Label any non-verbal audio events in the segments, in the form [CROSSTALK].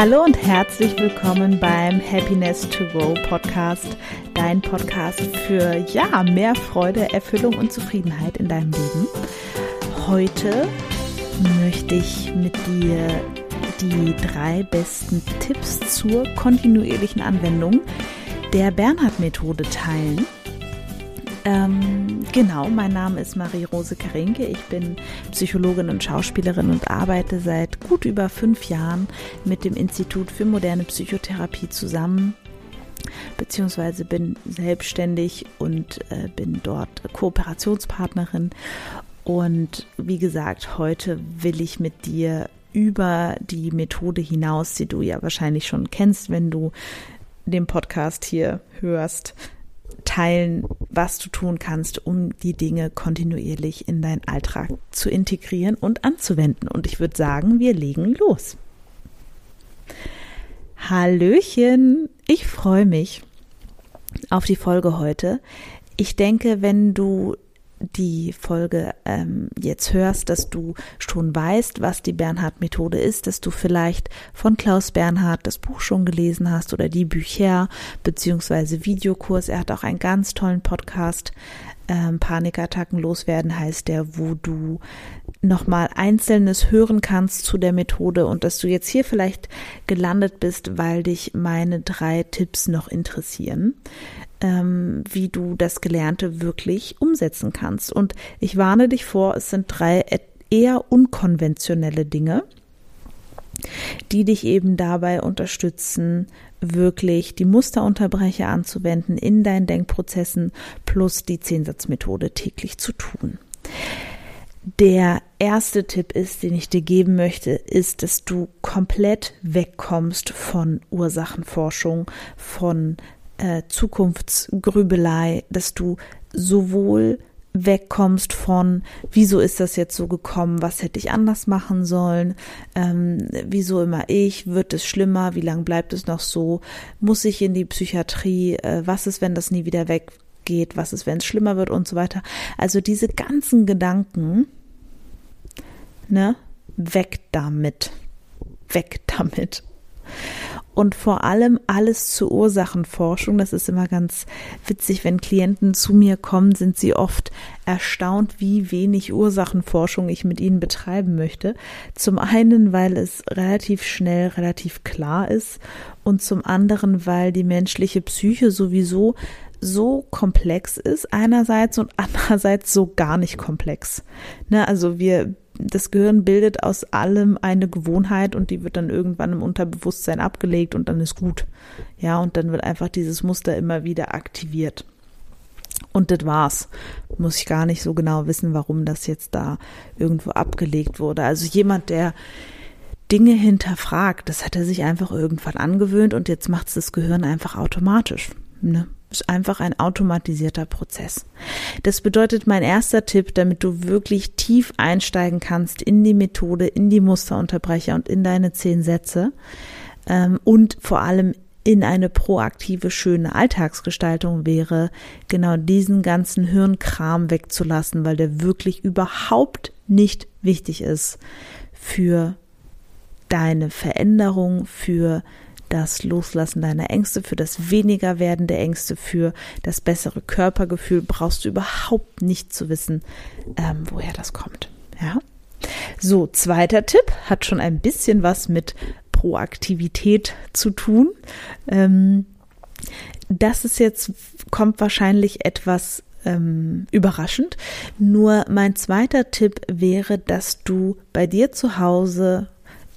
Hallo und herzlich willkommen beim Happiness to Go Podcast, dein Podcast für ja, mehr Freude, Erfüllung und Zufriedenheit in deinem Leben. Heute möchte ich mit dir die drei besten Tipps zur kontinuierlichen Anwendung der Bernhard-Methode teilen. Ähm, genau, mein Name ist Marie-Rose Karinke. Ich bin Psychologin und Schauspielerin und arbeite seit gut über fünf Jahren mit dem Institut für moderne Psychotherapie zusammen beziehungsweise bin selbstständig und äh, bin dort Kooperationspartnerin. Und wie gesagt, heute will ich mit dir über die Methode hinaus, die du ja wahrscheinlich schon kennst, wenn du den Podcast hier hörst, teilen, was du tun kannst, um die Dinge kontinuierlich in deinen Alltag zu integrieren und anzuwenden. Und ich würde sagen, wir legen los. Hallöchen, ich freue mich auf die Folge heute. Ich denke, wenn du die Folge ähm, jetzt hörst, dass du schon weißt, was die Bernhard-Methode ist, dass du vielleicht von Klaus Bernhard das Buch schon gelesen hast oder die Bücher beziehungsweise Videokurs. Er hat auch einen ganz tollen Podcast. Ähm, Panikattacken loswerden heißt der, wo du nochmal Einzelnes hören kannst zu der Methode und dass du jetzt hier vielleicht gelandet bist, weil dich meine drei Tipps noch interessieren ähm, wie du das Gelernte wirklich umsetzen kannst. Und ich warne dich vor, es sind drei eher unkonventionelle Dinge, die dich eben dabei unterstützen, wirklich die Musterunterbrecher anzuwenden in deinen Denkprozessen plus die Zehnsatzmethode täglich zu tun. Der erste Tipp ist, den ich dir geben möchte, ist, dass du komplett wegkommst von Ursachenforschung, von äh, Zukunftsgrübelei, dass du sowohl wegkommst von, wieso ist das jetzt so gekommen, was hätte ich anders machen sollen, ähm, wieso immer ich, wird es schlimmer, wie lange bleibt es noch so, muss ich in die Psychiatrie, äh, was ist, wenn das nie wieder weggeht, was ist, wenn es schlimmer wird und so weiter. Also diese ganzen Gedanken, ne, weg damit, weg damit und vor allem alles zur Ursachenforschung. Das ist immer ganz witzig, wenn Klienten zu mir kommen, sind sie oft erstaunt, wie wenig Ursachenforschung ich mit ihnen betreiben möchte. Zum einen, weil es relativ schnell relativ klar ist und zum anderen, weil die menschliche Psyche sowieso so komplex ist einerseits und [LAUGHS] andererseits so gar nicht komplex. Ne, also wir das Gehirn bildet aus allem eine Gewohnheit und die wird dann irgendwann im Unterbewusstsein abgelegt und dann ist gut. Ja, und dann wird einfach dieses Muster immer wieder aktiviert. Und das war's. Muss ich gar nicht so genau wissen, warum das jetzt da irgendwo abgelegt wurde. Also jemand, der Dinge hinterfragt, das hat er sich einfach irgendwann angewöhnt und jetzt macht es das Gehirn einfach automatisch. Ne? Ist einfach ein automatisierter Prozess. Das bedeutet mein erster Tipp, damit du wirklich tief einsteigen kannst in die Methode, in die Musterunterbrecher und in deine zehn Sätze ähm, und vor allem in eine proaktive, schöne Alltagsgestaltung wäre, genau diesen ganzen Hirnkram wegzulassen, weil der wirklich überhaupt nicht wichtig ist für deine Veränderung, für das Loslassen deiner Ängste, für das weniger werden der Ängste, für das bessere Körpergefühl brauchst du überhaupt nicht zu wissen, ähm, woher das kommt. Ja. So, zweiter Tipp hat schon ein bisschen was mit Proaktivität zu tun. Ähm, das ist jetzt, kommt wahrscheinlich etwas ähm, überraschend. Nur mein zweiter Tipp wäre, dass du bei dir zu Hause,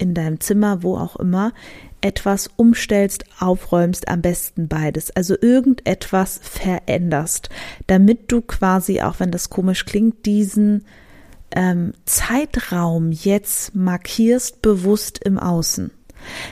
in deinem Zimmer, wo auch immer, etwas umstellst, aufräumst, am besten beides. Also irgendetwas veränderst, damit du quasi, auch wenn das komisch klingt, diesen ähm, Zeitraum jetzt markierst bewusst im Außen.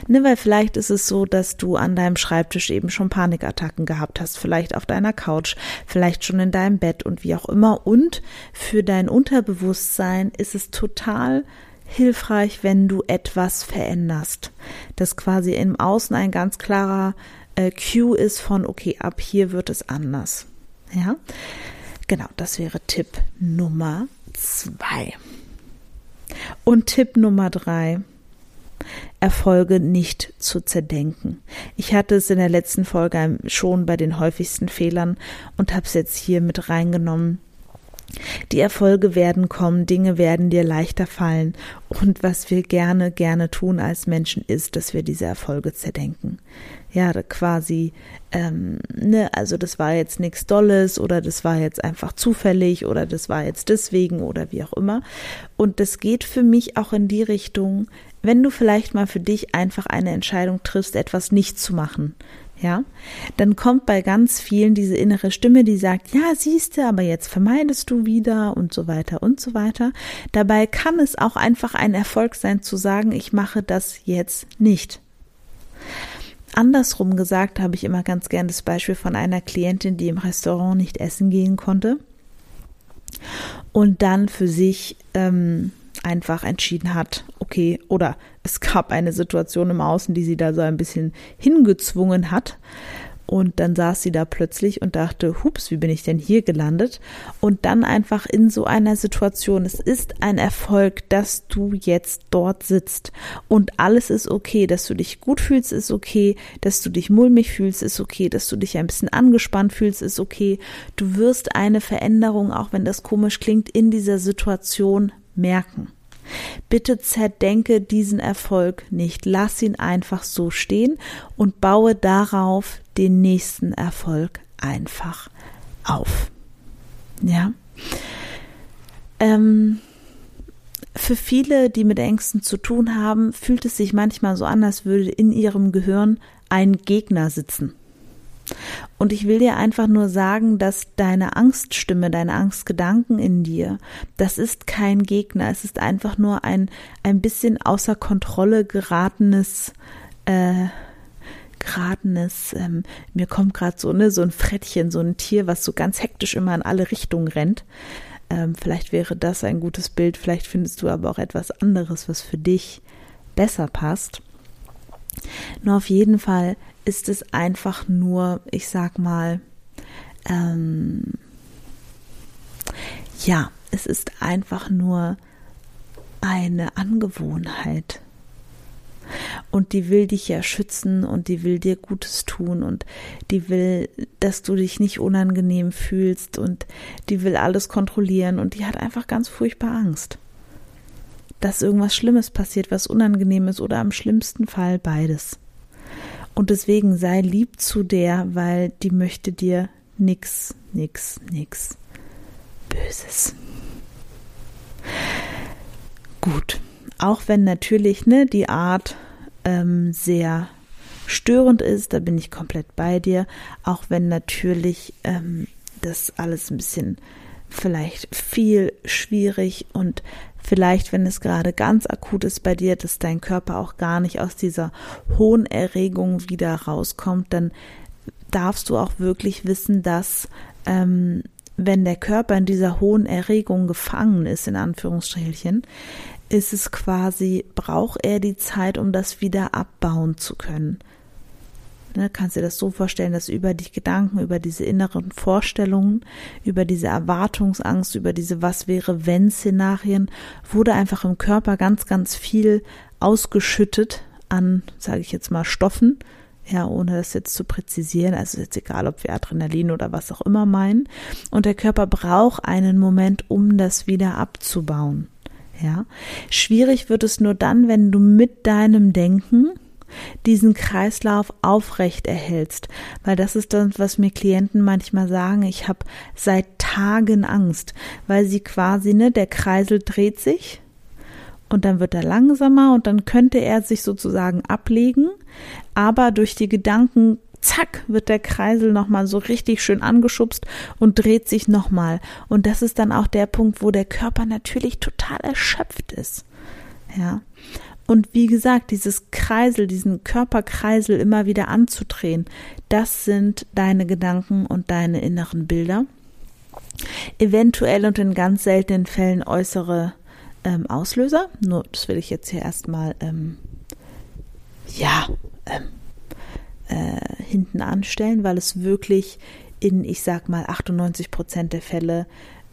Ne, weil vielleicht ist es so, dass du an deinem Schreibtisch eben schon Panikattacken gehabt hast, vielleicht auf deiner Couch, vielleicht schon in deinem Bett und wie auch immer. Und für dein Unterbewusstsein ist es total hilfreich, wenn du etwas veränderst. Dass quasi im Außen ein ganz klarer äh, Cue ist von, okay, ab hier wird es anders. Ja, genau, das wäre Tipp Nummer zwei. Und Tipp Nummer drei Erfolge nicht zu zerdenken. Ich hatte es in der letzten Folge schon bei den häufigsten Fehlern und habe es jetzt hier mit reingenommen. Die Erfolge werden kommen, Dinge werden dir leichter fallen und was wir gerne, gerne tun als Menschen ist, dass wir diese Erfolge zerdenken. Ja, quasi, ähm, ne, also das war jetzt nichts Dolles oder das war jetzt einfach zufällig oder das war jetzt deswegen oder wie auch immer. Und das geht für mich auch in die Richtung, wenn du vielleicht mal für dich einfach eine Entscheidung triffst, etwas nicht zu machen, ja, dann kommt bei ganz vielen diese innere Stimme, die sagt, ja, siehste, aber jetzt vermeidest du wieder und so weiter und so weiter. Dabei kann es auch einfach ein Erfolg sein zu sagen, ich mache das jetzt nicht. Andersrum gesagt habe ich immer ganz gern das Beispiel von einer Klientin, die im Restaurant nicht essen gehen konnte und dann für sich ähm, einfach entschieden hat, okay, oder es gab eine Situation im Außen, die sie da so ein bisschen hingezwungen hat. Und dann saß sie da plötzlich und dachte, hups, wie bin ich denn hier gelandet? Und dann einfach in so einer Situation, es ist ein Erfolg, dass du jetzt dort sitzt und alles ist okay, dass du dich gut fühlst, ist okay, dass du dich mulmig fühlst, ist okay, dass du dich ein bisschen angespannt fühlst, ist okay. Du wirst eine Veränderung, auch wenn das komisch klingt, in dieser Situation merken. Bitte zerdenke diesen Erfolg nicht. Lass ihn einfach so stehen und baue darauf den nächsten Erfolg einfach auf. Ja. Ähm, für viele, die mit Ängsten zu tun haben, fühlt es sich manchmal so an, als würde in ihrem Gehirn ein Gegner sitzen. Und ich will dir einfach nur sagen, dass deine Angststimme, deine Angstgedanken in dir, das ist kein Gegner. Es ist einfach nur ein, ein bisschen außer Kontrolle geratenes, äh, geratenes, ähm, mir kommt gerade so, ne, so ein Frettchen, so ein Tier, was so ganz hektisch immer in alle Richtungen rennt. Ähm, vielleicht wäre das ein gutes Bild, vielleicht findest du aber auch etwas anderes, was für dich besser passt. Nur auf jeden Fall ist es einfach nur, ich sag mal, ähm, ja, es ist einfach nur eine Angewohnheit. Und die will dich ja schützen und die will dir Gutes tun und die will, dass du dich nicht unangenehm fühlst und die will alles kontrollieren und die hat einfach ganz furchtbar Angst, dass irgendwas Schlimmes passiert, was unangenehm ist oder am schlimmsten Fall beides. Und deswegen sei lieb zu der, weil die möchte dir nix, nix, nix Böses. Gut. Auch wenn natürlich ne, die Art ähm, sehr störend ist, da bin ich komplett bei dir. Auch wenn natürlich ähm, das alles ein bisschen vielleicht viel schwierig und Vielleicht, wenn es gerade ganz akut ist bei dir, dass dein Körper auch gar nicht aus dieser hohen Erregung wieder rauskommt, dann darfst du auch wirklich wissen, dass ähm, wenn der Körper in dieser hohen Erregung gefangen ist, in Anführungsstrichelchen, ist es quasi, braucht er die Zeit, um das wieder abbauen zu können. Ne, kannst dir das so vorstellen, dass über die Gedanken, über diese inneren Vorstellungen, über diese Erwartungsangst, über diese Was wäre wenn Szenarien, wurde einfach im Körper ganz, ganz viel ausgeschüttet an, sage ich jetzt mal, Stoffen, ja, ohne das jetzt zu präzisieren, also jetzt egal, ob wir Adrenalin oder was auch immer meinen. Und der Körper braucht einen Moment, um das wieder abzubauen. Ja, schwierig wird es nur dann, wenn du mit deinem Denken diesen Kreislauf aufrecht erhältst. Weil das ist das, was mir Klienten manchmal sagen. Ich habe seit Tagen Angst, weil sie quasi, ne, der Kreisel dreht sich und dann wird er langsamer und dann könnte er sich sozusagen ablegen, aber durch die Gedanken zack, wird der Kreisel nochmal so richtig schön angeschubst und dreht sich nochmal. Und das ist dann auch der Punkt, wo der Körper natürlich total erschöpft ist. Ja. Und wie gesagt, dieses Kreisel, diesen Körperkreisel immer wieder anzudrehen, das sind deine Gedanken und deine inneren Bilder. Eventuell und in ganz seltenen Fällen äußere ähm, Auslöser. Nur das will ich jetzt hier erstmal ähm, ja ähm, äh, hinten anstellen, weil es wirklich in, ich sag mal, 98 Prozent der Fälle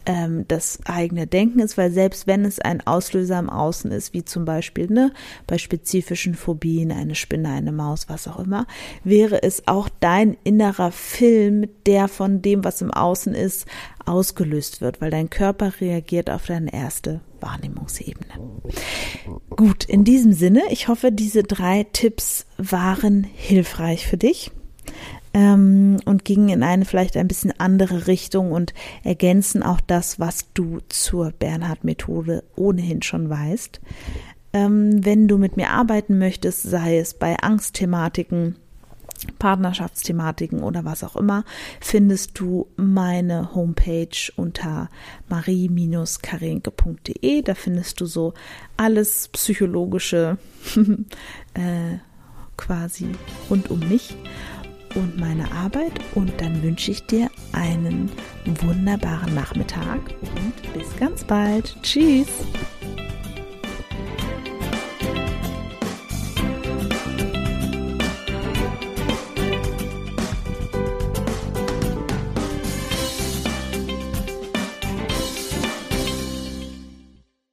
ähm, das eigene Denken ist, weil selbst wenn es ein Auslöser im Außen ist, wie zum Beispiel ne, bei spezifischen Phobien, eine Spinne, eine Maus, was auch immer, wäre es auch dein innerer Film, der von dem, was im Außen ist, ausgelöst wird, weil dein Körper reagiert auf deine erste Wahrnehmungsebene. Gut, in diesem Sinne, ich hoffe, diese drei Tipps waren hilfreich für dich ähm, und gingen in eine vielleicht ein bisschen andere Richtung und ergänzen auch das, was du zur Bernhard-Methode ohnehin schon weißt. Ähm, wenn du mit mir arbeiten möchtest, sei es bei Angstthematiken, Partnerschaftsthematiken oder was auch immer, findest du meine Homepage unter marie-karenke.de. Da findest du so alles psychologische [LAUGHS] äh, quasi rund um mich und meine Arbeit. Und dann wünsche ich dir einen wunderbaren Nachmittag und bis ganz bald. Tschüss.